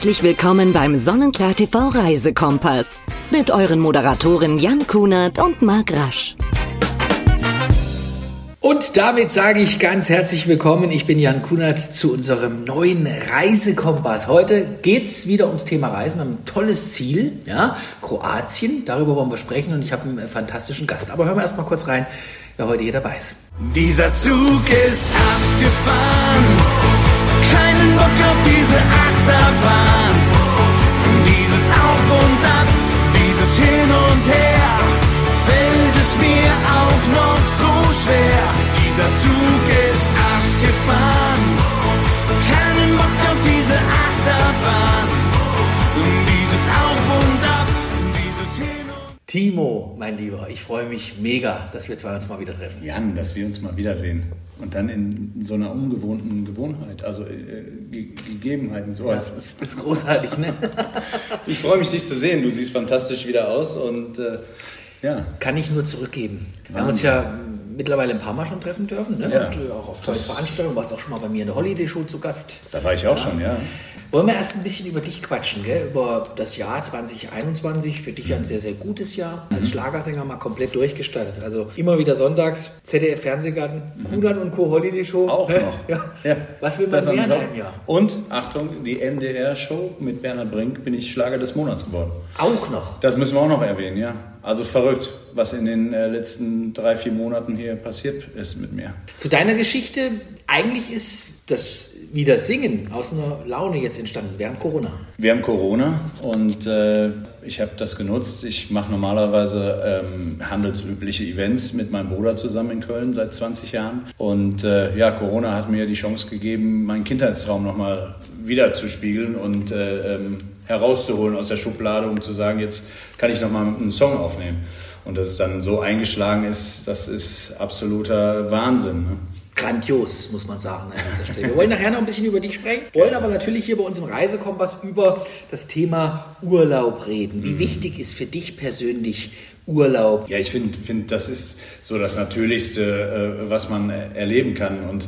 Herzlich willkommen beim Sonnenklar TV Reisekompass mit euren Moderatoren Jan Kunert und Marc Rasch. Und damit sage ich ganz herzlich willkommen. Ich bin Jan Kunert zu unserem neuen Reisekompass. Heute geht's wieder ums Thema Reisen. Wir haben ein tolles Ziel, ja, Kroatien. Darüber wollen wir sprechen und ich habe einen fantastischen Gast. Aber hören wir erst mal kurz rein, wer heute hier dabei ist. Dieser Zug ist abgefahren. Keinen Bock auf diese Achterbahn. Dieses Auf und Ab, dieses Hin und Her. Fällt es mir auch noch so schwer. Dieser Zug ist abgefahren. Timo, mein Lieber, ich freue mich mega, dass wir zwei uns mal wieder treffen. Jan, dass wir uns mal wiedersehen. Und dann in so einer ungewohnten Gewohnheit, also äh, Ge Gegebenheiten. So. Das ist, ist großartig, ne? Ich freue mich, dich zu sehen. Du siehst fantastisch wieder aus und äh, ja. Kann ich nur zurückgeben. Wir haben uns ja mittlerweile ein paar Mal schon treffen dürfen, ne? Ja. Und äh, auch auf tollen Veranstaltungen. Du warst auch schon mal bei mir in der Holiday Show zu Gast. Da war ich auch schon, ja. Wollen wir erst ein bisschen über dich quatschen, gell? über das Jahr 2021. Für dich ein sehr, sehr gutes Jahr. Als Schlagersänger mal komplett durchgestartet. Also immer wieder sonntags, ZDF Fernsehgarten, Kunert und Co. Holiday Show. Auch noch. Ja. Ja. Was will man Das mehr in einem Jahr? Und Achtung, die NDR-Show mit Bernhard Brink bin ich Schlager des Monats geworden. Auch noch. Das müssen wir auch noch erwähnen, ja. Also verrückt, was in den äh, letzten drei, vier Monaten hier passiert ist mit mir. Zu deiner Geschichte, eigentlich ist das wieder Singen aus einer Laune jetzt entstanden, während Corona. Wir haben Corona und äh, ich habe das genutzt. Ich mache normalerweise ähm, handelsübliche Events mit meinem Bruder zusammen in Köln seit 20 Jahren. Und äh, ja, Corona hat mir die Chance gegeben, meinen Kindheitstraum nochmal wieder zu spiegeln und äh, ähm, herauszuholen aus der Schublade, um zu sagen, jetzt kann ich nochmal einen Song aufnehmen. Und dass es dann so eingeschlagen ist, das ist absoluter Wahnsinn. Ne? Grandios, muss man sagen an dieser Stelle. Wir wollen nachher noch ein bisschen über dich sprechen, wollen aber natürlich hier bei uns im Reisekompass über das Thema Urlaub reden. Wie wichtig ist für dich persönlich Urlaub? Ja, ich finde, find, das ist so das Natürlichste, äh, was man erleben kann. Und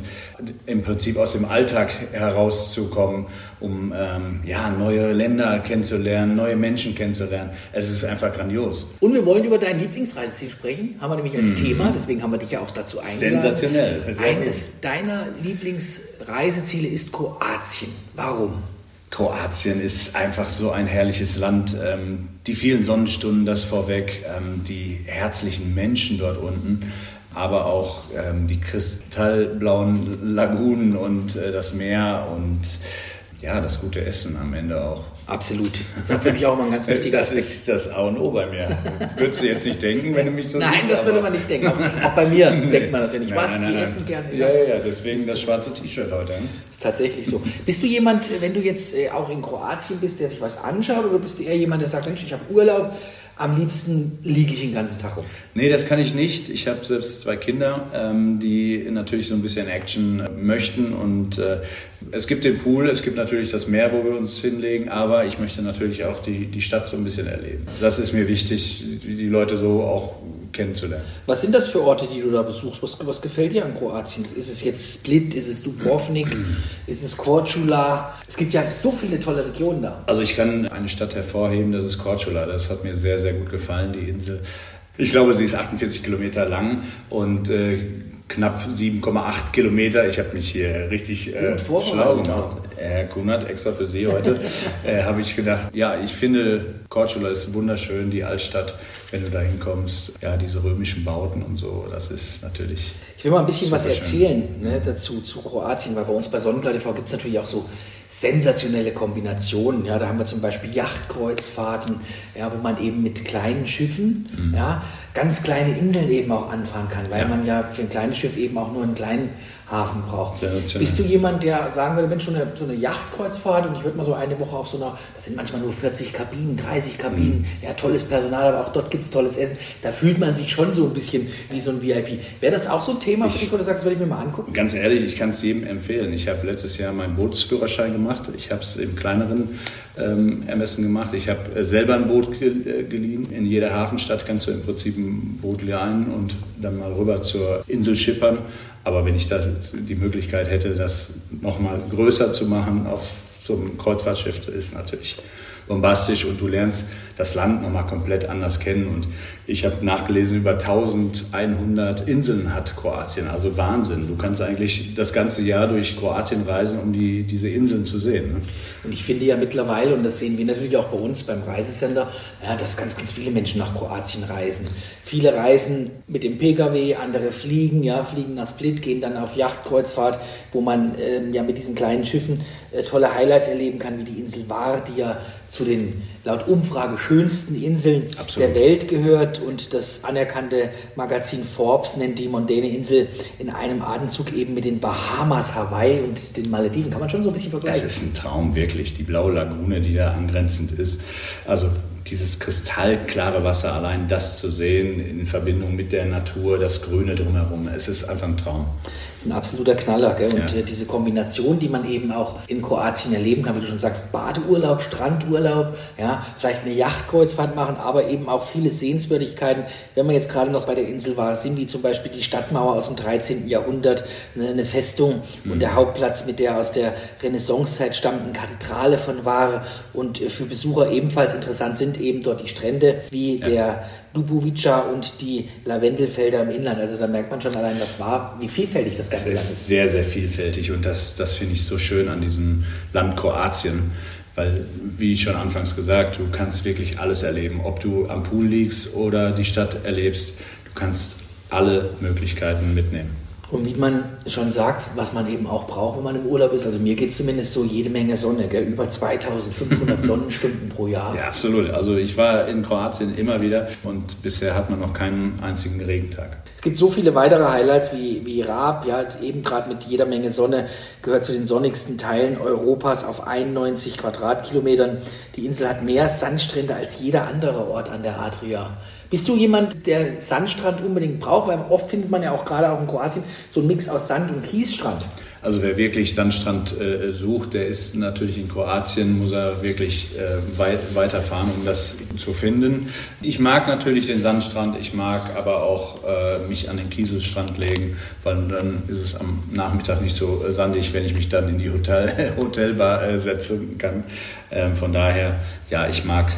im Prinzip aus dem Alltag herauszukommen, um ähm, ja, neue Länder kennenzulernen, neue Menschen kennenzulernen. Es ist einfach grandios. Und wir wollen über dein Lieblingsreiseziel sprechen, haben wir nämlich als Thema, deswegen haben wir dich ja auch dazu eingeladen. Sensationell. Eines deiner Lieblingsreiseziele ist Kroatien. Warum? Kroatien ist einfach so ein herrliches Land. Ähm, die vielen Sonnenstunden, das vorweg, ähm, die herzlichen Menschen dort unten, aber auch ähm, die kristallblauen Lagunen und äh, das Meer und ja, das gute Essen am Ende auch. Absolut. Das ist für mich auch immer ein ganz wichtiger Das Aspekt. ist das A und O bei mir. Würdest du jetzt nicht denken, wenn du mich so Nein, siehst, das würde man nicht denken. Auch, auch bei mir denkt man das ja nicht. Nein, Was? nein, die nein, essen gerne. Ja, ja, ja, deswegen das schwarze T-Shirt heute. Ist tatsächlich so. Bist du jemand, wenn du jetzt äh, auch in Kroatien bist, der sich was anschaut, oder bist du eher jemand, der sagt, Mensch, ich habe Urlaub, am liebsten liege ich den ganzen Tag rum? Nee, das kann ich nicht. Ich habe selbst zwei Kinder, ähm, die natürlich so ein bisschen Action äh, möchten. Und äh, es gibt den Pool, es gibt natürlich das Meer, wo wir uns hinlegen, aber ich möchte natürlich auch die, die Stadt so ein bisschen erleben. Das ist mir wichtig, die die Leute so auch kennenzulernen. Was sind das für Orte, die du da besuchst? Was, was gefällt dir an Kroatien? Ist es jetzt Split? Ist es Dubrovnik? ist es Korčula? Es gibt ja so viele tolle Regionen da. Also ich kann eine Stadt hervorheben, das ist Korčula. Das hat mir sehr, sehr gut gefallen, die Insel. Ich glaube, sie ist 48 Kilometer lang und äh, knapp 7,8 Kilometer. Ich habe mich hier richtig äh, schlau gemacht. Herr Kunert, extra für Sie heute, äh, habe ich gedacht, ja, ich finde, Korčula ist wunderschön, die Altstadt, wenn du da hinkommst. Ja, diese römischen Bauten und so, das ist natürlich... Ich will mal ein bisschen was erzählen ne, dazu zu Kroatien, weil bei uns bei Sonnenklar TV gibt es natürlich auch so sensationelle Kombinationen. Ja, da haben wir zum Beispiel Yachtkreuzfahrten, ja, wo man eben mit kleinen Schiffen, ja, ganz kleine Inseln eben auch anfahren kann, weil Ja. man ja für ein kleines Schiff eben auch nur einen kleinen Hafen braucht. Bist du jemand, der sagen würde, Mensch, so eine, so eine Yachtkreuzfahrt und ich würde mal so eine Woche auf so einer, das sind manchmal nur 40 Kabinen, 30 Kabinen, ja, tolles Personal, aber auch dort gibt es tolles Essen. Da fühlt man sich schon so ein bisschen wie so ein VIP. Wäre das auch so ein Thema für dich, du sagst, das würde ich mir mal angucken? Ganz ehrlich, ich kann es jedem empfehlen. Ich habe letztes Jahr meinen Bootsführerschein gemacht. Ich habe es im kleineren ähm, Ermessen gemacht. Ich habe äh, selber ein Boot ge äh, geliehen. In jeder Hafenstadt kannst du im Prinzip ein Boot leihen und dann mal rüber zur Insel schippern. Aber wenn ich das, die Möglichkeit hätte, das nochmal größer zu machen, auf so ein Kreuzfahrtschiff ist natürlich bombastisch und du lernst das Land nochmal komplett anders kennen. Und ich habe nachgelesen, über 1100 Inseln hat Kroatien, also Wahnsinn. Du kannst eigentlich das ganze Jahr durch Kroatien reisen, um die, diese Inseln zu sehen. Ne? Und ich finde ja mittlerweile, und das sehen wir natürlich auch bei uns beim Reisesender, ja, dass ganz, ganz viele Menschen nach Kroatien reisen. Viele reisen mit dem Pkw, andere fliegen, ja, fliegen nach Split, gehen dann auf Yachtkreuzfahrt, wo man ähm, ja mit diesen kleinen Schiffen äh, tolle Highlights erleben kann, wie die Insel Var, die ja zu den laut Umfrage schönsten Inseln Absolut. der Welt gehört und das anerkannte Magazin Forbes nennt die mondäne Insel in einem Atemzug eben mit den Bahamas, Hawaii und den Malediven. Kann man schon so ein bisschen vergleichen. Es ist ein Traum, wirklich. Die blaue Lagune, die da angrenzend ist. Also dieses kristallklare Wasser, allein das zu sehen in Verbindung mit der Natur, das Grüne drumherum, es ist einfach ein Traum. Es ist ein absoluter Knaller. Gell? Und ja. äh, diese Kombination, die man eben auch in Kroatien erleben kann, wie du schon sagst, Badeurlaub, Strandurlaub, ja, vielleicht eine Yachtkreuzfahrt machen, aber eben auch viele Sehenswürdigkeiten. Wenn man jetzt gerade noch bei der Insel war, sind wie zum Beispiel die Stadtmauer aus dem 13. Jahrhundert, eine, eine Festung mhm. und der Hauptplatz mit der aus der Renaissancezeit stammenden Kathedrale von Ware und äh, für Besucher ebenfalls interessant sind sind eben dort die Strände wie ja. der Dubovica und die Lavendelfelder im Inland. Also da merkt man schon allein, das war, wie vielfältig das Ganze ist. Es ist sehr, sehr vielfältig und das, das finde ich so schön an diesem Land Kroatien. Weil, wie schon anfangs gesagt, du kannst wirklich alles erleben. Ob du am Pool liegst oder die Stadt erlebst, du kannst alle Möglichkeiten mitnehmen. Und wie man schon sagt, was man eben auch braucht, wenn man im Urlaub ist, also mir geht es zumindest so jede Menge Sonne, gell? über 2500 Sonnenstunden pro Jahr. Ja, absolut. Also ich war in Kroatien immer wieder und bisher hat man noch keinen einzigen Regentag. Es gibt so viele weitere Highlights wie, wie Raab, ja, eben gerade mit jeder Menge Sonne, gehört zu den sonnigsten Teilen Europas auf 91 Quadratkilometern. Die Insel hat mehr Sandstrände als jeder andere Ort an der Adria. Bist du jemand, der Sandstrand unbedingt braucht? Weil oft findet man ja auch gerade auch in Kroatien so einen Mix aus Sand- und Kiesstrand. Also wer wirklich Sandstrand äh, sucht, der ist natürlich in Kroatien, muss er wirklich äh, weit, weiterfahren, um das zu finden. Ich mag natürlich den Sandstrand, ich mag aber auch äh, mich an den Kieselstrand legen, weil dann ist es am Nachmittag nicht so äh, sandig, wenn ich mich dann in die Hotel, Hotelbar äh, setzen kann. Ähm, von daher, ja, ich mag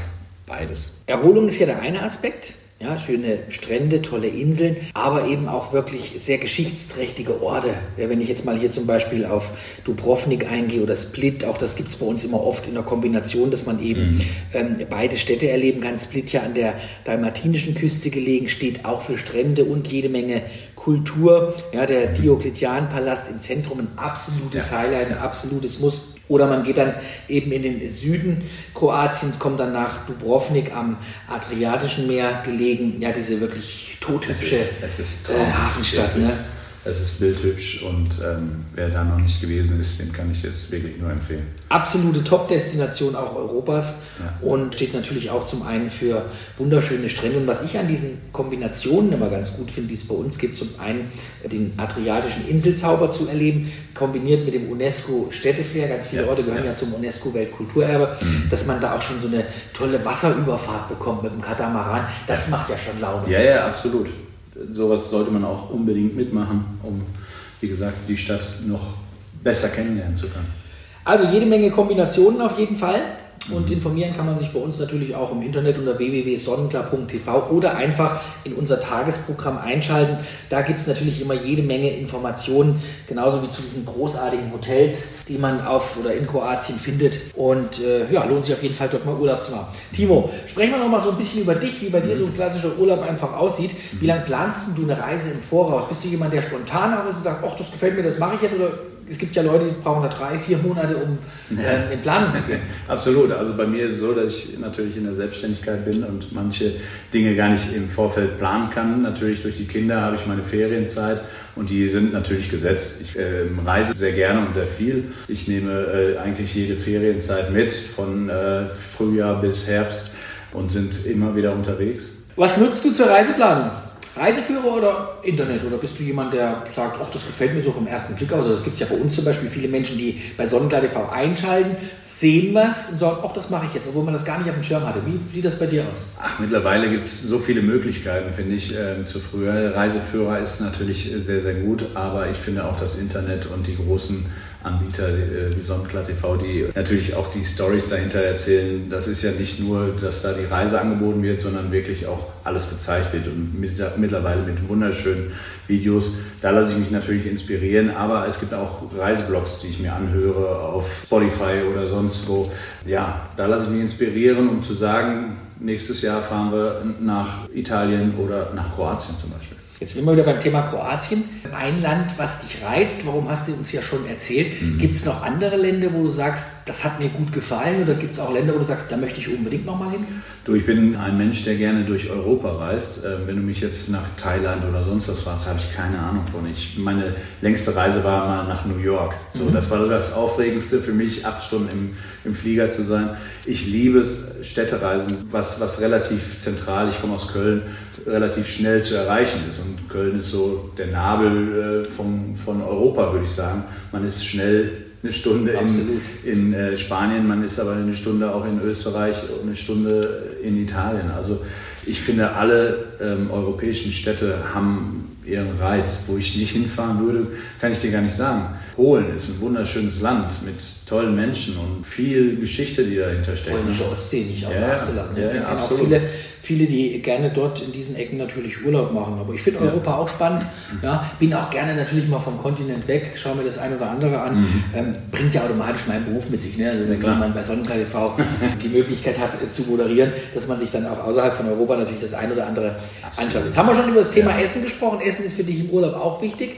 beides. Erholung ist ja der eine Aspekt. Ja, schöne Strände, tolle Inseln, aber eben auch wirklich sehr geschichtsträchtige Orte. Ja, wenn ich jetzt mal hier zum Beispiel auf Dubrovnik eingehe oder Split, auch das gibt es bei uns immer oft in der Kombination, dass man eben mhm. ähm, beide Städte erleben kann. Split ja an der dalmatinischen Küste gelegen, steht auch für Strände und jede Menge Kultur. Ja, der mhm. Diokletian-Palast im Zentrum, ein absolutes ja. Highlight, ein absolutes Muss. Oder man geht dann eben in den Süden Kroatiens, kommt dann nach Dubrovnik am Adriatischen Meer gelegen. Ja, diese wirklich tothübsche äh, Hafenstadt. Ne? Es ist bildhübsch und ähm, wer da noch nicht gewesen ist, dem kann ich das wirklich nur empfehlen. Absolute Top-Destination auch Europas ja. und steht natürlich auch zum einen für wunderschöne Strände. Und was ich an diesen Kombinationen immer ganz gut finde, die es bei uns gibt, zum einen den adriatischen Inselzauber zu erleben, kombiniert mit dem UNESCO-Städteflair. Ganz viele ja. Orte gehören ja, ja zum UNESCO-Weltkulturerbe, mhm. dass man da auch schon so eine tolle Wasserüberfahrt bekommt mit dem Katamaran. Das macht ja schon Laune. Ja, ja, absolut sowas sollte man auch unbedingt mitmachen, um, wie gesagt, die Stadt noch besser kennenlernen zu können. Also jede Menge Kombinationen auf jeden Fall. Und informieren kann man sich bei uns natürlich auch im Internet unter www.sonnenklar.tv oder einfach in unser Tagesprogramm einschalten. Da gibt es natürlich immer jede Menge Informationen, genauso wie zu diesen großartigen Hotels, die man auf oder in Kroatien findet. Und äh, ja, lohnt sich auf jeden Fall dort mal Urlaub zu machen. Timo, sprechen wir noch mal so ein bisschen über dich, wie bei dir so ein klassischer Urlaub einfach aussieht. Wie lange planst du eine Reise im Voraus? Bist du jemand, der spontan ist und sagt, ach, das gefällt mir, das mache ich jetzt? Oder es gibt ja Leute, die brauchen da drei, vier Monate, um äh, in Planung zu gehen. Absolut. Also bei mir ist es so, dass ich natürlich in der Selbstständigkeit bin und manche Dinge gar nicht im Vorfeld planen kann. Natürlich durch die Kinder habe ich meine Ferienzeit und die sind natürlich gesetzt. Ich äh, reise sehr gerne und sehr viel. Ich nehme äh, eigentlich jede Ferienzeit mit, von äh, Frühjahr bis Herbst und sind immer wieder unterwegs. Was nutzt du zur Reiseplanung? Reiseführer oder Internet? Oder bist du jemand, der sagt, ach, das gefällt mir so vom ersten Blick aus? Also das gibt es ja bei uns zum Beispiel viele Menschen, die bei Sonnenklar TV einschalten, sehen was und sagen, ach, das mache ich jetzt, obwohl man das gar nicht auf dem Schirm hatte. Wie sieht das bei dir aus? Ach, mittlerweile gibt es so viele Möglichkeiten, finde ich, äh, zu früher. Reiseführer ist natürlich sehr, sehr gut, aber ich finde auch das Internet und die großen Anbieter äh, wie Sonnenklar TV, die natürlich auch die Stories dahinter erzählen. Das ist ja nicht nur, dass da die Reise angeboten wird, sondern wirklich auch alles gezeigt wird und mit, mittlerweile mit wunderschönen Videos. Da lasse ich mich natürlich inspirieren, aber es gibt auch Reiseblogs, die ich mir anhöre auf Spotify oder sonst wo. Ja, da lasse ich mich inspirieren, um zu sagen, nächstes Jahr fahren wir nach Italien oder nach Kroatien zum Beispiel. Jetzt sind wir wieder beim Thema Kroatien. Ein Land, was dich reizt, warum hast du uns ja schon erzählt? Mhm. Gibt es noch andere Länder, wo du sagst, das hat mir gut gefallen? Oder gibt es auch Länder, wo du sagst, da möchte ich unbedingt nochmal hin? Du, ich bin ein Mensch, der gerne durch Europa reist. Äh, wenn du mich jetzt nach Thailand oder sonst was warst, habe ich keine Ahnung von. Ich, meine längste Reise war mal nach New York. So, mhm. Das war das Aufregendste für mich, acht Stunden im, im Flieger zu sein. Ich liebe es, Städtereisen, was, was relativ zentral, ich komme aus Köln, relativ schnell zu erreichen ist. Und Köln ist so der Nabel äh, vom, von Europa, würde ich sagen. Man ist schnell eine Stunde in, in äh, Spanien, man ist aber eine Stunde auch in Österreich und eine Stunde in Italien. Also ich finde, alle ähm, europäischen Städte haben ihren Reiz. Wo ich nicht hinfahren würde, kann ich dir gar nicht sagen. Polen ist ein wunderschönes Land mit tollen Menschen und viel Geschichte, die dahinter steckt. Polnische Ostsee nicht außer ja, Acht zu lassen. Ja, ich kenne auch viele, viele, die gerne dort in diesen Ecken natürlich Urlaub machen. Aber ich finde Europa ja. auch spannend. Ja, bin auch gerne natürlich mal vom Kontinent weg, schaue mir das ein oder andere an. Mhm. Ähm, bringt ja automatisch meinen Beruf mit sich. Ne? Also wenn man bei Sonnenklar TV die Möglichkeit hat äh, zu moderieren, dass man sich dann auch außerhalb von Europa natürlich das ein oder andere anschaut. Jetzt haben wir schon über das Thema Essen gesprochen. Essen ist für dich im Urlaub auch wichtig.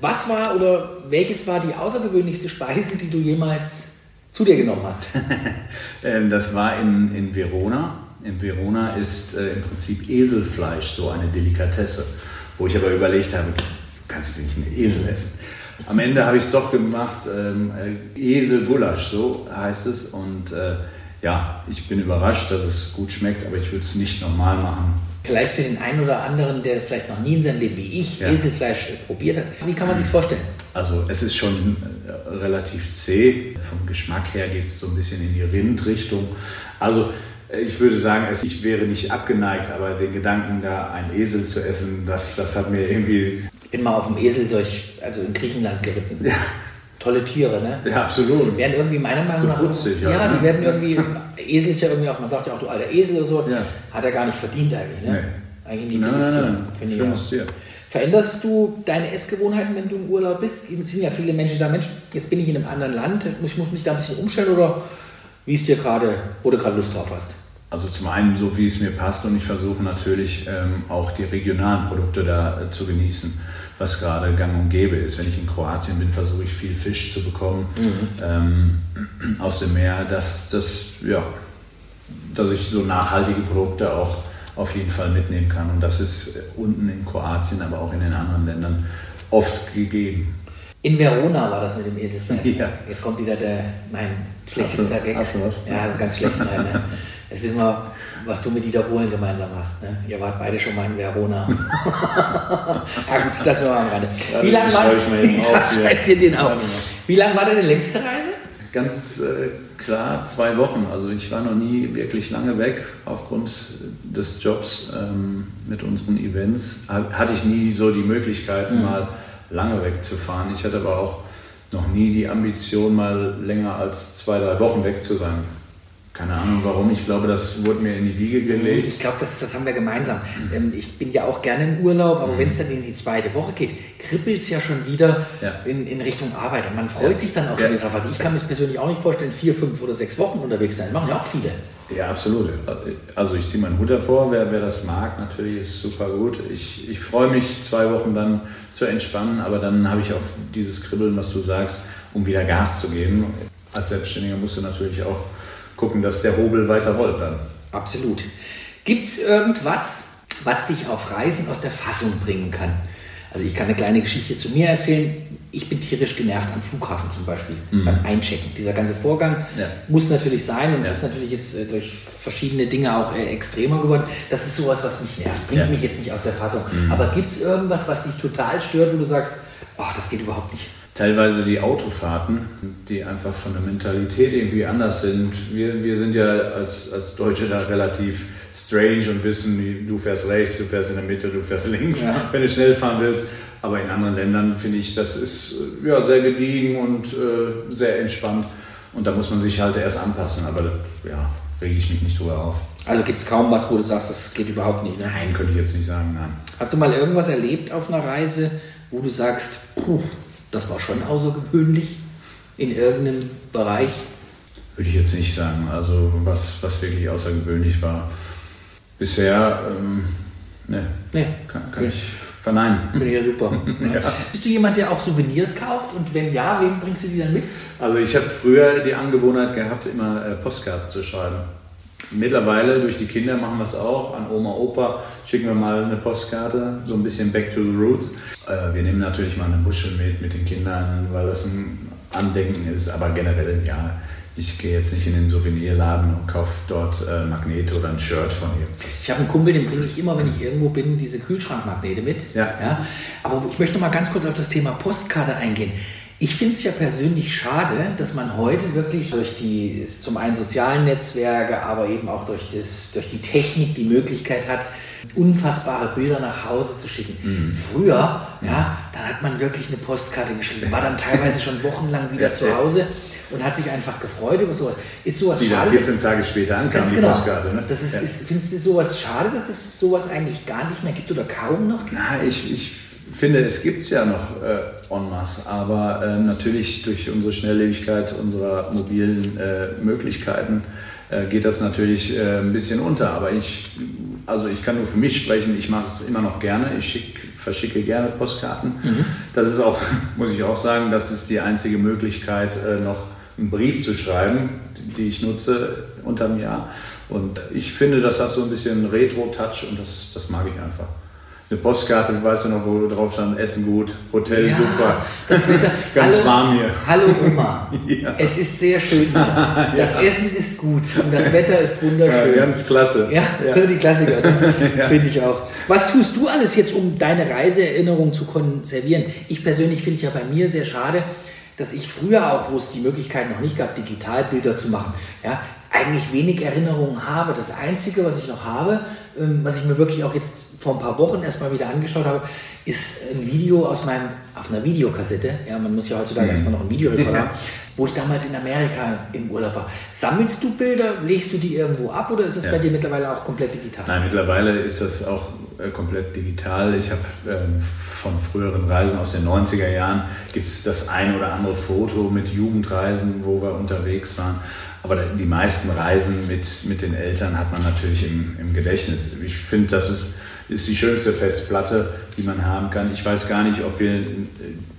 Was war oder welches war die außergewöhnlichste Speise, die du jemals zu dir genommen hast? Ähm, das war in, in Verona. In Verona ist äh, im Prinzip Eselfleisch so eine Delikatesse, wo ich aber überlegt habe, kannst du nicht einen Esel essen? Am Ende habe ich es doch gemacht, ähm, äh, Esel-Gulasch, so heißt es. Und äh, ja, ich bin überrascht, dass es gut schmeckt, aber ich würde es nicht normal machen. Vielleicht für den einen oder anderen, der vielleicht noch nie in seinem Leben wie ich ja. Eselfleisch probiert hat. Wie kann man sich vorstellen? Also es ist schon äh, relativ zäh. Vom Geschmack her geht es so ein bisschen in die Rindrichtung. Also äh, ich würde sagen, ich wäre nicht abgeneigt, aber den Gedanken, da einen Esel zu essen, das, das hat mir irgendwie... Ich bin mal auf dem Esel durch, also in Griechenland geritten. Ja. Tolle Tiere, ne? Ja, absolut. Die werden irgendwie meiner Meinung so nach... Putzig, ja, ja, die ne? werden irgendwie... Esel ist ja irgendwie auch, man sagt ja auch, du alter Esel oder sowas. Ja. Hat er gar nicht verdient eigentlich, ne? Nee. Eigentlich ein niedliches nein, nein, Tier. Schönes Tier. Veränderst du deine Essgewohnheiten, wenn du im Urlaub bist? Es sind ja viele Menschen, die sagen, Mensch, jetzt bin ich in einem anderen Land, ich muss mich da ein bisschen umstellen oder wie es dir gerade, wo du gerade Lust drauf hast? Also zum einen so, wie es mir passt und ich versuche natürlich ähm, auch die regionalen Produkte da äh, zu genießen, was gerade gang und gäbe ist. Wenn ich in Kroatien bin, versuche ich viel Fisch zu bekommen mhm. ähm, aus dem Meer, dass, dass, ja, dass ich so nachhaltige Produkte auch auf jeden Fall mitnehmen kann. Und das ist unten in Kroatien, aber auch in den anderen Ländern oft gegeben. In Verona war das mit dem Eselfleisch. Ja. Jetzt kommt wieder der, mein schlechtester Gag. Hast du was? Ja, ganz schlecht. Nein, ne? Jetzt wissen wir, was du mit Dieter Bohlen gemeinsam hast. Ne? Ihr wart beide schon mal in Verona. ja gut, das wir mal am Rande. Wie lange war, ja, Wie lang war deine längste Reise? Ganz äh, klar, zwei Wochen. Also ich war noch nie wirklich lange weg aufgrund des Jobs ähm, mit unseren Events. Hatte ich nie so die Möglichkeiten, mhm. mal lange wegzufahren. Ich hatte aber auch noch nie die Ambition, mal länger als zwei, drei Wochen weg zu sein. Keine Ahnung warum. Ich glaube, das wurde mir in die Wiege gelegt. Ich glaube, das, das haben wir gemeinsam. Mhm. Ich bin ja auch gerne in Urlaub, aber mhm. wenn es dann in die zweite Woche geht, kribbelt es ja schon wieder ja. In, in Richtung Arbeit. Und man freut ja. sich dann auch schon wieder drauf. Also ich kann mir persönlich auch nicht vorstellen, vier, fünf oder sechs Wochen unterwegs sein. Machen ja auch viele. Ja, absolut. Also ich ziehe meinen Hut davor. Wer, wer das mag, natürlich ist super gut. Ich, ich freue mich, zwei Wochen dann zu entspannen, aber dann habe ich auch dieses Kribbeln, was du sagst, um wieder Gas zu geben. Als Selbstständiger musst du natürlich auch gucken, dass der Hobel weiter rollt dann. Absolut. Gibt es irgendwas, was dich auf Reisen aus der Fassung bringen kann? Also ich kann eine kleine Geschichte zu mir erzählen. Ich bin tierisch genervt am Flughafen zum Beispiel, mhm. beim Einchecken. Dieser ganze Vorgang ja. muss natürlich sein und ja. das ist natürlich jetzt äh, durch verschiedene Dinge auch äh, extremer geworden. Das ist sowas, was mich nervt, bringt ja. mich jetzt nicht aus der Fassung. Mhm. Aber gibt es irgendwas, was dich total stört, wo du sagst, oh, das geht überhaupt nicht? Teilweise die Autofahrten, die einfach von der Mentalität irgendwie anders sind. Wir, wir sind ja als, als Deutsche da relativ strange und wissen, du fährst rechts, du fährst in der Mitte, du fährst links, ja. wenn du schnell fahren willst. Aber in anderen Ländern finde ich, das ist ja, sehr gediegen und äh, sehr entspannt. Und da muss man sich halt erst anpassen. Aber ja, rege ich mich nicht drüber auf. Also gibt es kaum was, wo du sagst, das geht überhaupt nicht. Ne? Nein, könnte ich jetzt nicht sagen, nein. Hast du mal irgendwas erlebt auf einer Reise, wo du sagst, puh, das war schon außergewöhnlich in irgendeinem Bereich? Würde ich jetzt nicht sagen. Also was, was wirklich außergewöhnlich war. Bisher, ähm, ne, Nee. kann, kann ich verneinen. Bin ja super. Ja. Bist du jemand, der auch Souvenirs kauft? Und wenn ja, wen bringst du die dann mit? Also ich habe früher die Angewohnheit gehabt, immer äh, Postkarten zu schreiben. Mittlerweile durch die Kinder machen wir es auch. An Oma, Opa schicken wir mal eine Postkarte, so ein bisschen back to the roots. Äh, wir nehmen natürlich mal eine Muschel mit mit den Kindern, weil das ein Andenken ist. Aber generell, ja, ich gehe jetzt nicht in den Souvenirladen und kaufe dort äh, Magnete oder ein Shirt von ihr. Ich habe einen Kumpel, den bringe ich immer, wenn ich irgendwo bin, diese Kühlschrankmagnete mit. Ja. ja. Aber ich möchte noch mal ganz kurz auf das Thema Postkarte eingehen. Ich finde es ja persönlich schade, dass man heute wirklich durch die, zum einen sozialen Netzwerke, aber eben auch durch, das, durch die Technik die Möglichkeit hat, unfassbare Bilder nach Hause zu schicken. Mhm. Früher, ja, dann hat man wirklich eine Postkarte geschrieben, war dann teilweise schon wochenlang wieder zu. Hause und hat sich einfach gefreut über sowas. Ist sowas Die dann schade? 14 Tage später ankam, die genau. Postkarte. Ne? Das ist, Ja. ist, findest du sowas schade, dass es sowas eigentlich gar nicht mehr gibt oder kaum noch gibt? Na, ich, ich finde, es gibt es ja noch äh, en masse, aber äh, natürlich durch unsere Schnelllebigkeit unserer mobilen äh, Möglichkeiten äh, geht das natürlich äh, ein bisschen unter. Aber ich, also ich kann nur für mich sprechen, ich mache es immer noch gerne. Ich schick, verschicke gerne Postkarten. Das ist auch, muss ich auch sagen, das ist die einzige Möglichkeit, äh, noch einen Brief zu schreiben, die ich nutze unterm Jahr. Und ich finde, das hat so ein bisschen Retro-Touch und das, das mag ich einfach. Eine Postkarte, weißt du noch, wo drauf stand, Essen gut, Hotel super. das Wetter. Ganz hallo, warm hier. Hallo Oma, Ja. es ist sehr schön hier. Das Essen ist gut und das Wetter ist Ja, wunderschön. ganz klasse. Ja, so die Klassiker, ne? finde ich auch. Was tust du alles jetzt, um deine Reiseerinnerung zu konservieren? Ich persönlich finde ja bei mir sehr schade, dass ich früher auch, wo es die Möglichkeit noch nicht gab, Digitalbilder zu machen, ja, eigentlich wenig Erinnerungen habe. Das Einzige, was ich noch habe, was ich mir wirklich auch jetzt vor ein paar Wochen erstmal wieder angeschaut habe, ist ein Video aus meinem, auf einer Videokassette. Ja, man muss ja heutzutage erstmal noch einen Videorekorder haben, wo ich damals in Amerika im Urlaub war. Sammelst du Bilder, legst du die irgendwo ab oder ist es Ja. bei dir mittlerweile auch komplett digital? Nein, mittlerweile ist das auch äh, komplett digital. Ich habe ähm, von früheren Reisen aus den 90er Jahren gibt es das ein oder andere Foto mit Jugendreisen, wo wir unterwegs waren. Aber die meisten Reisen mit, mit den Eltern hat man natürlich im, im Gedächtnis. Ich finde, das ist, ist die schönste Festplatte, die man haben kann. Ich weiß gar nicht, ob wir äh,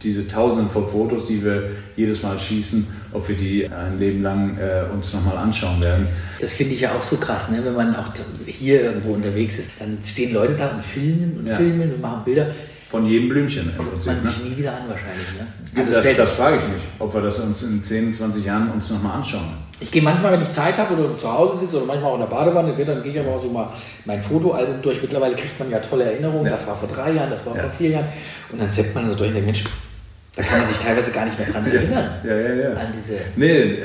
diese Tausenden von Fotos, die wir jedes Mal schießen, ob wir die ein Leben lang äh, uns nochmal anschauen werden. Das finde ich ja auch so krass, ne? wenn man auch hier irgendwo unterwegs ist. Dann stehen Leute da und filmen und Ja. filmen und machen Bilder. Von jedem Blümchen Guckt man ne? sich nie wieder an wahrscheinlich. Ne? Also Das, das frage ich mich, ob wir das uns in 10, 20 Jahren uns nochmal anschauen. Ich gehe manchmal, wenn ich Zeit habe oder zu Hause sitze oder manchmal auch in der Badewanne, dann gehe ich aber auch so mal mein Fotoalbum durch. Mittlerweile kriegt man ja tolle Erinnerungen. Ja. Das war vor drei Jahren, das war Ja. vor vier Jahren. Und dann zeppt man so durch und denkt, Mensch, da kann man sich teilweise gar nicht mehr dran erinnern. Ja, ja, ja. An diese Nee,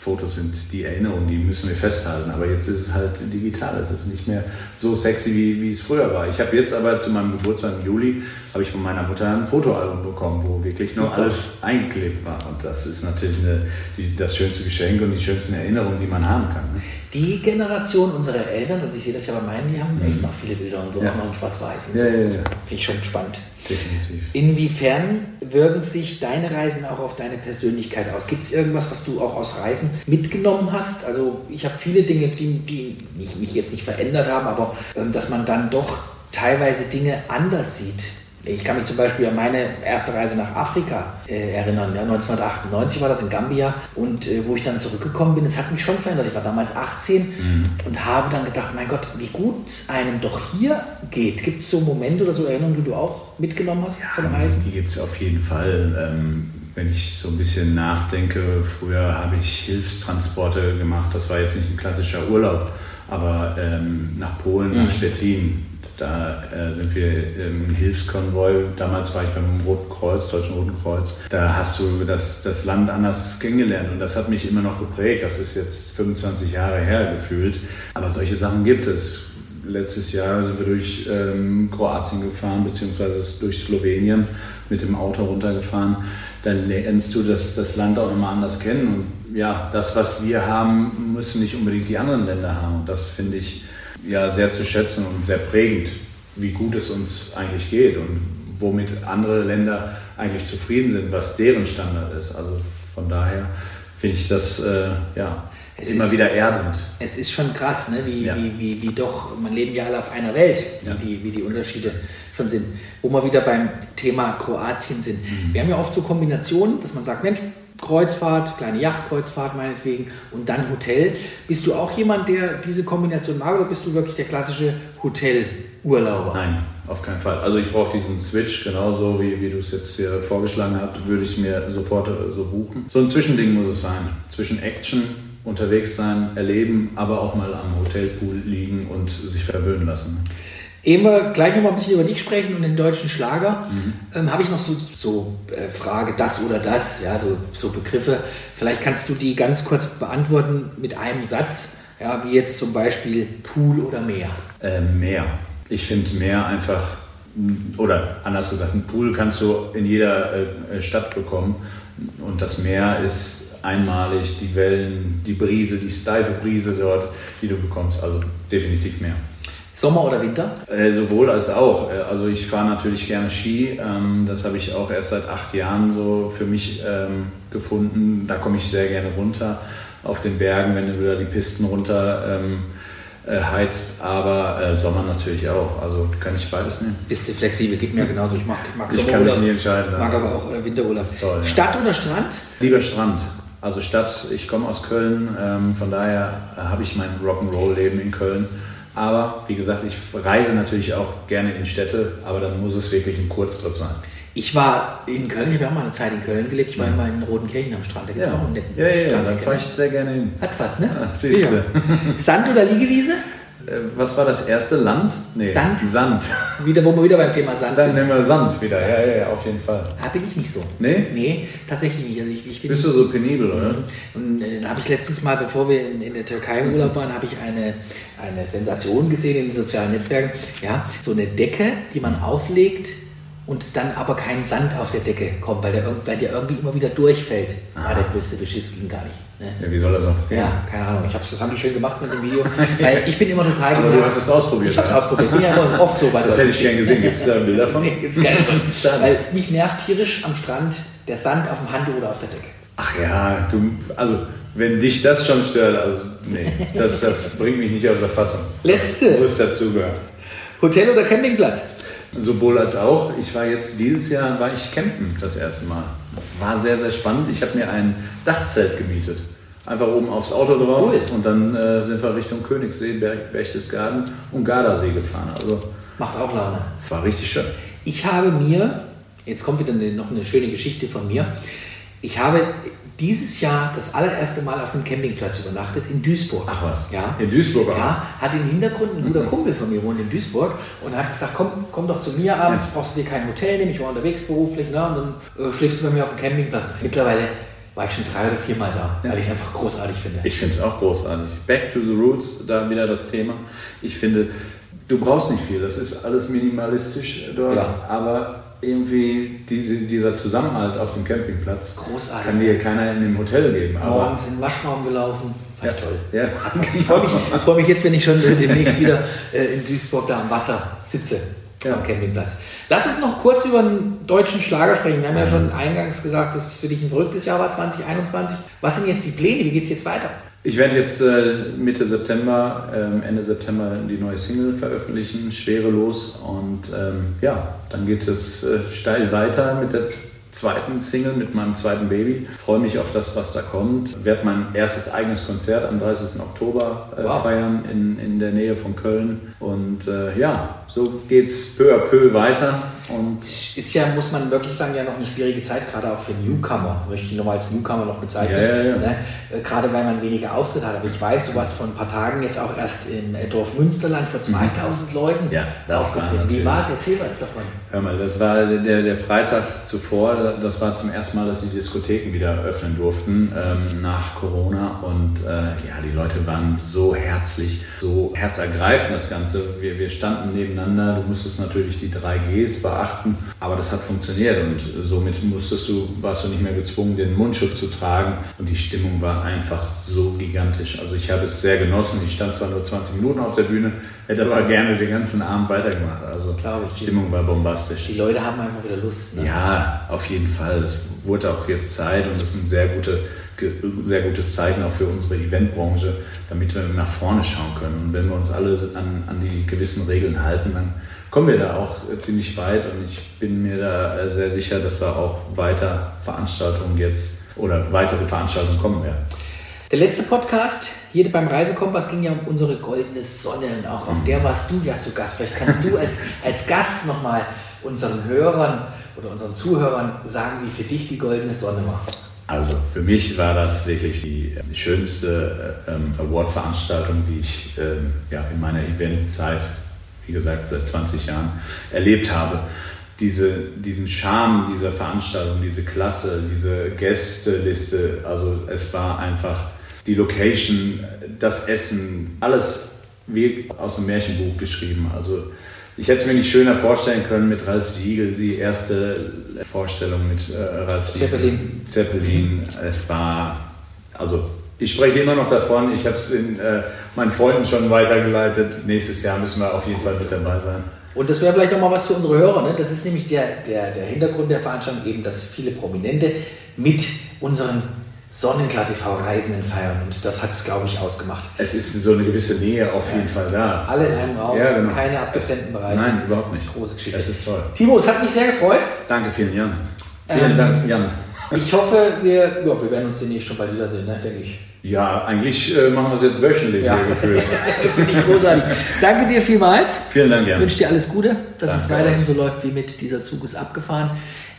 Fotos sind die Erinnerungen, die müssen wir festhalten. Aber jetzt ist es halt digital. Es ist nicht mehr so sexy, wie, wie es früher war. Ich habe jetzt aber zu meinem Geburtstag im Juli, habe ich von meiner Mutter ein Fotoalbum bekommen, wo wirklich noch Super. alles eingeklebt war. Und das ist natürlich eine, die, das schönste Geschenk und die schönsten Erinnerungen, die man haben kann. Ne? Die Generation unserer Eltern, also ich sehe das ja bei meinen, die haben echt noch viele Bilder und so, Mhm. Ja. auch noch in Schwarz-Weiß. Ja, so. ja, ja. Finde ich schon spannend. Definitiv. Inwiefern wirken sich deine Reisen auch auf deine Persönlichkeit aus? Gibt es irgendwas, was du auch aus Reisen mitgenommen hast? Also ich habe viele Dinge, die, die mich, mich jetzt nicht verändert haben, aber ähm, dass man dann doch teilweise Dinge anders sieht. Ich kann mich zum Beispiel an meine erste Reise nach Afrika äh, erinnern. Ja, 1998 war das in Gambia und äh, wo ich dann zurückgekommen bin, es hat mich schon verändert. Ich war damals 18 und habe dann gedacht, mein Gott, wie gut es einem doch hier geht. Gibt es so Momente oder so Erinnerungen, die du auch mitgenommen hast von Reisen? Die gibt es auf jeden Fall. Ähm, wenn ich so ein bisschen nachdenke, früher habe ich Hilfstransporte gemacht. Das war jetzt nicht ein klassischer Urlaub, aber ähm, nach Polen, nach Stettin. Da äh, sind wir im Hilfskonvoi. Damals war ich beim Roten Kreuz, Deutschen Roten Kreuz. Da hast du das, das Land anders kennengelernt und das hat mich immer noch geprägt. Das ist jetzt 25 Jahre her gefühlt. Aber solche Sachen gibt es letztes Jahr sind wir durch ähm, Kroatien gefahren, beziehungsweise durch Slowenien mit dem Auto runtergefahren. Dann lernst du das, das Land auch nochmal anders kennen. Und ja, das, was wir haben, müssen nicht unbedingt die anderen Länder haben. Und das finde ich ja sehr zu schätzen und sehr prägend, wie gut es uns eigentlich geht und womit andere Länder eigentlich zufrieden sind, was deren Standard ist. Also von daher finde ich das äh, ja, Es immer ist- wieder erdend. Es ist schon krass, ne? wie, Ja. wie, wie die doch, man leben ja alle auf einer Welt, wie, Ja. die, wie die Unterschiede schon sind. Wo wir wieder beim Thema Kroatien sind. Mhm. Wir haben ja oft so Kombinationen, dass man sagt, Mensch, Kreuzfahrt, kleine Yachtkreuzfahrt meinetwegen und dann Hotel. Bist du auch jemand, der diese Kombination mag oder bist du wirklich der klassische Hotelurlauber? Nein, auf keinen Fall. Also ich brauche diesen Switch, genauso wie, wie du es jetzt hier vorgeschlagen hast, würde ich es mir sofort äh, so buchen. So ein Zwischending muss es sein. Zwischen Action, unterwegs sein, erleben, aber auch mal am Hotelpool liegen und sich verwöhnen lassen. Ehe wir gleich nochmal ein bisschen über dich sprechen und den deutschen Schlager, Mhm. ähm, habe ich noch so, so äh, Frage, das oder das, ja, so, so Begriffe. Vielleicht kannst du die ganz kurz beantworten mit einem Satz, ja, wie jetzt zum Beispiel Pool oder Meer. Äh, Meer. Ich finde Meer einfach, oder anders gesagt, ein Pool kannst du in jeder äh, Stadt bekommen. Und das Meer ist einmalig, die Wellen, die Brise, die steife Brise dort, die du bekommst. Also definitiv Meer. Sommer oder Winter? Äh, sowohl als auch. Äh, Also ich fahre natürlich gerne Ski. Ähm, das habe ich auch erst seit acht Jahren so für mich ähm, gefunden. Da komme ich sehr gerne runter auf den Bergen, wenn du wieder die Pisten runter ähm, äh, heizt. Aber äh, Sommer natürlich auch. Also kann ich beides nehmen. Bist du flexibel? Geht mir genauso. Ich mag, mag Ich kann mich nie entscheiden. mag aber auch äh, Winterurlaub. toll, ja. Stadt oder Strand? Lieber Strand. Also Stadt, ich komme aus Köln, ähm, von daher habe ich mein Rock'n'Roll-Leben in Köln. Aber wie gesagt, ich reise natürlich auch gerne in Städte, aber dann muss es wirklich ein Kurztrip sein. Ich war in Köln, ich habe ja auch mal eine Zeit in Köln gelebt. Ich war immer in Rotenkirchen am Strand. Da gibt es auch einen netten ja, ja, ja, Strand. da fahre ich sehr gerne hin. Hat was, ne? Ja, siehste. Sand oder Liegewiese? Äh, Was war das erste Land? Nee, Sand. Sand. Wieder, wo wir wieder beim Thema Sand Dann sind. nehmen wir Sand wieder. Ja, ja, ja, auf jeden Fall. Ah, bin ich nicht so. Nee? Nee, tatsächlich nicht. Also ich, ich bin Bist du so penibel, oder? Und äh, da habe ich letztens mal, bevor wir in, in der Türkei im Urlaub waren, habe ich eine, eine Sensation gesehen in den sozialen Netzwerken. Ja, so eine Decke, die man auflegt und dann aber kein Sand auf der Decke kommt, weil der, weil der irgendwie immer wieder durchfällt. War der größte Beschiss ging gar nicht. Ne? Ja, wie soll das auch? Ja, keine Ahnung. Ich hab's, das haben die schön gemacht mit dem Video. Weil ich bin immer total Aber du hast es ausprobiert, Ich habe es ausprobiert. Bin ja oft so bei Das hätte ich gern gesehen. Gibt es da Bilder von? Nee, gibt's keine. Schade. Weil mich nervt tierisch am Strand der Sand auf dem Handtuch oder auf der Decke. Ach ja, du, also wenn dich das schon stört, also nee, das, das bringt mich nicht aus der Fassung. Letzte. Das muss dazugehören. Hotel oder Campingplatz? Sowohl als auch. Ich war jetzt dieses Jahr war ich campen das erste Mal. War sehr sehr spannend. Ich habe mir ein Dachzelt gemietet. Einfach oben aufs Auto drauf Cool. und dann äh, sind wir Richtung Königssee, Berg, Berchtesgaden und Gardasee gefahren. Also Macht auch Laune. war richtig schön. Ich habe mir, jetzt kommt wieder eine, noch eine schöne Geschichte von mir. Ich habe dieses Jahr das allererste Mal auf einem Campingplatz übernachtet in Duisburg. Ach was. Ja. In Duisburg auch? Ja, hat im Hintergrund ein guter Kumpel von mir wohnt in Duisburg und hat gesagt, komm, komm doch zu mir abends, brauchst du dir kein Hotel nehmen, ich war unterwegs beruflich, ne, und dann äh, schläfst du bei mir auf dem Campingplatz. Mittlerweile war ich schon drei oder viermal da, weil ich es einfach großartig finde. Ich finde es auch großartig. Back to the roots, da wieder das Thema. Ich finde, du brauchst nicht viel. Das ist alles minimalistisch dort, Ja. aber irgendwie diese, dieser Zusammenhalt auf dem Campingplatz Großartig. kann dir keiner in dem Hotel geben. Aber Morgens in den Waschraum gelaufen, fand ich toll. Ja. Ich freue mich, ich freu mich jetzt, wenn ich schon demnächst wieder äh, in Duisburg da am Wasser sitze, Ja. am Campingplatz. Lass uns noch kurz über den deutschen Schlager sprechen. Wir haben ja schon eingangs gesagt, dass es für dich ein verrücktes Jahr war, 2021. Was sind jetzt die Pläne? Wie geht es jetzt weiter? Ich werde jetzt äh, Mitte September, ähm, Ende September die neue Single veröffentlichen, Schwerelos. Und ähm, ja, dann geht es äh, steil weiter mit der zweiten Single, mit meinem zweiten Baby. Freue mich auf das, was da kommt. Werde mein erstes eigenes Konzert am 30. Oktober äh, Wow. feiern in, in der Nähe von Köln. Und äh, ja, so geht es peu à peu weiter. Und Ist ja, muss man wirklich sagen, ja noch eine schwierige Zeit, gerade auch für Newcomer. Möchte ich nochmal als Newcomer noch bezeichnen. Ja, ja, ja. Ne? Äh, Gerade weil man weniger Auftritt hat. Aber ich weiß, du warst vor ein paar Tagen jetzt auch erst im äh, Dorf Münsterland vor 2000 Leuten Mhm. Ja, das war aufgetreten. Wie war es? Erzähl was davon. Hör mal, das war der, der Freitag zuvor, das war zum ersten Mal, dass die Diskotheken wieder öffnen durften ähm, nach Corona. Und äh, ja, die Leute waren so herzlich, so herzergreifend das Ganze. Wir, wir standen nebeneinander, du musstest natürlich die 3Gs beachten, aber das hat funktioniert und somit musstest du, warst du nicht mehr gezwungen, den Mundschutz zu tragen. Und die Stimmung war einfach so gigantisch. Also ich habe es sehr genossen. Ich stand zwar nur 20 Minuten auf der Bühne, hätte aber gerne den ganzen Abend weitergemacht. Also die Stimmung war bombastisch. Die Leute haben einfach wieder Lust. Ne? Ja, auf jeden Fall. Es wurde auch jetzt Zeit und das ist ein sehr, gute, sehr gutes Zeichen auch für unsere Eventbranche, damit wir nach vorne schauen können. Und wenn wir uns alle an, an die gewissen Regeln halten, dann kommen wir da auch äh, ziemlich weit und ich bin mir da äh, sehr sicher, dass wir auch weiter Veranstaltungen jetzt oder weitere Veranstaltungen kommen werden. Der letzte Podcast, hier beim Reisekompass, ging ja um unsere goldene Sonne. Und auch auf der warst du ja zu Gast. Vielleicht kannst du als, als Gast nochmal unseren Hörern oder unseren Zuhörern sagen, wie für dich die goldene Sonne war. Also für mich war das wirklich die, äh, schönste äh, ähm, Award-Veranstaltung, die ich ähm, ja, in meiner Eventzeit, wie gesagt, seit 20 Jahren erlebt habe. Diese, diesen Charme dieser Veranstaltung, diese Klasse, diese Gästeliste, also es war einfach die Location, das Essen, alles wie aus dem Märchenbuch geschrieben. Also ich hätte es mir nicht schöner vorstellen können mit Ralf Siegel, die erste Vorstellung mit äh, Ralf Siegel. Zeppelin. Zeppelin. Es war, also ich spreche immer noch davon, ich habe es äh, meinen Freunden schon weitergeleitet. Nächstes Jahr müssen wir auf jeden Fall mit dabei sein. Und das wäre vielleicht auch mal was für unsere Hörer. Ne? Das ist nämlich der, der, der Hintergrund der Veranstaltung, eben, dass viele Prominente mit unseren Sonnenklar TV-Reisenden feiern. Und das hat es, glaube ich, ausgemacht. Es ist so eine gewisse Nähe auf jeden Fall da. Alle in einem Raum, Ja, genau. keine abgetrennten Bereiche. Nein, überhaupt nicht. Große Geschichte. Es ist toll. Timo, es hat mich sehr gefreut. Danke vielen Jan. Vielen Ähm, Dank, Jan. Ich hoffe, wir, ja, wir werden uns demnächst schon bald wiedersehen, ne, denke ich. Ja, eigentlich äh, machen wir es jetzt wöchentlich Ja. hier gefühlt. Finde ich großartig. Danke dir vielmals. Vielen Dank, Ich Jan. wünsche dir alles Gute, dass es Danke weiterhin euch. so läuft wie mit dieser Zug ist abgefahren.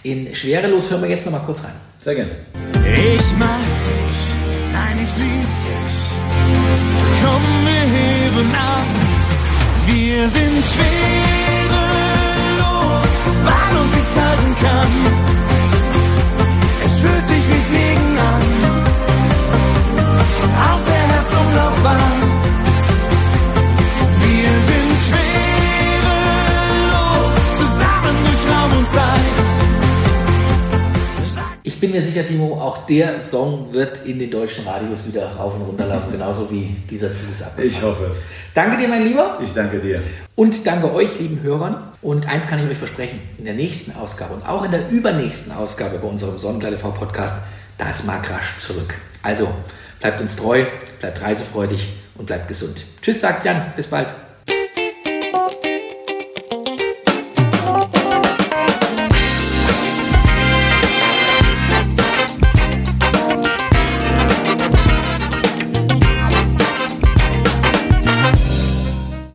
In Schwerelos hören wir jetzt noch mal kurz rein. Sehr gerne. Ich mag dich, nein, ich lieb dich. Komm, wir heben ab. Wir sind schwerelos, weil uns nichts halten kann. Mir sicher, Timo, auch der Song wird in den deutschen Radios wieder rauf und runter laufen, genauso wie dieser Zug ist abgefahren. Ich hoffe es. Danke dir, mein Lieber. Ich danke dir. Und danke euch, lieben Hörern. Und eins kann ich euch versprechen, in der nächsten Ausgabe und auch in der übernächsten Ausgabe bei unserem Sonnenklar TV Podcast, da ist Marc Rasch zurück. Also bleibt uns treu, bleibt reisefreudig und bleibt gesund. Tschüss, sagt Jan. Bis bald.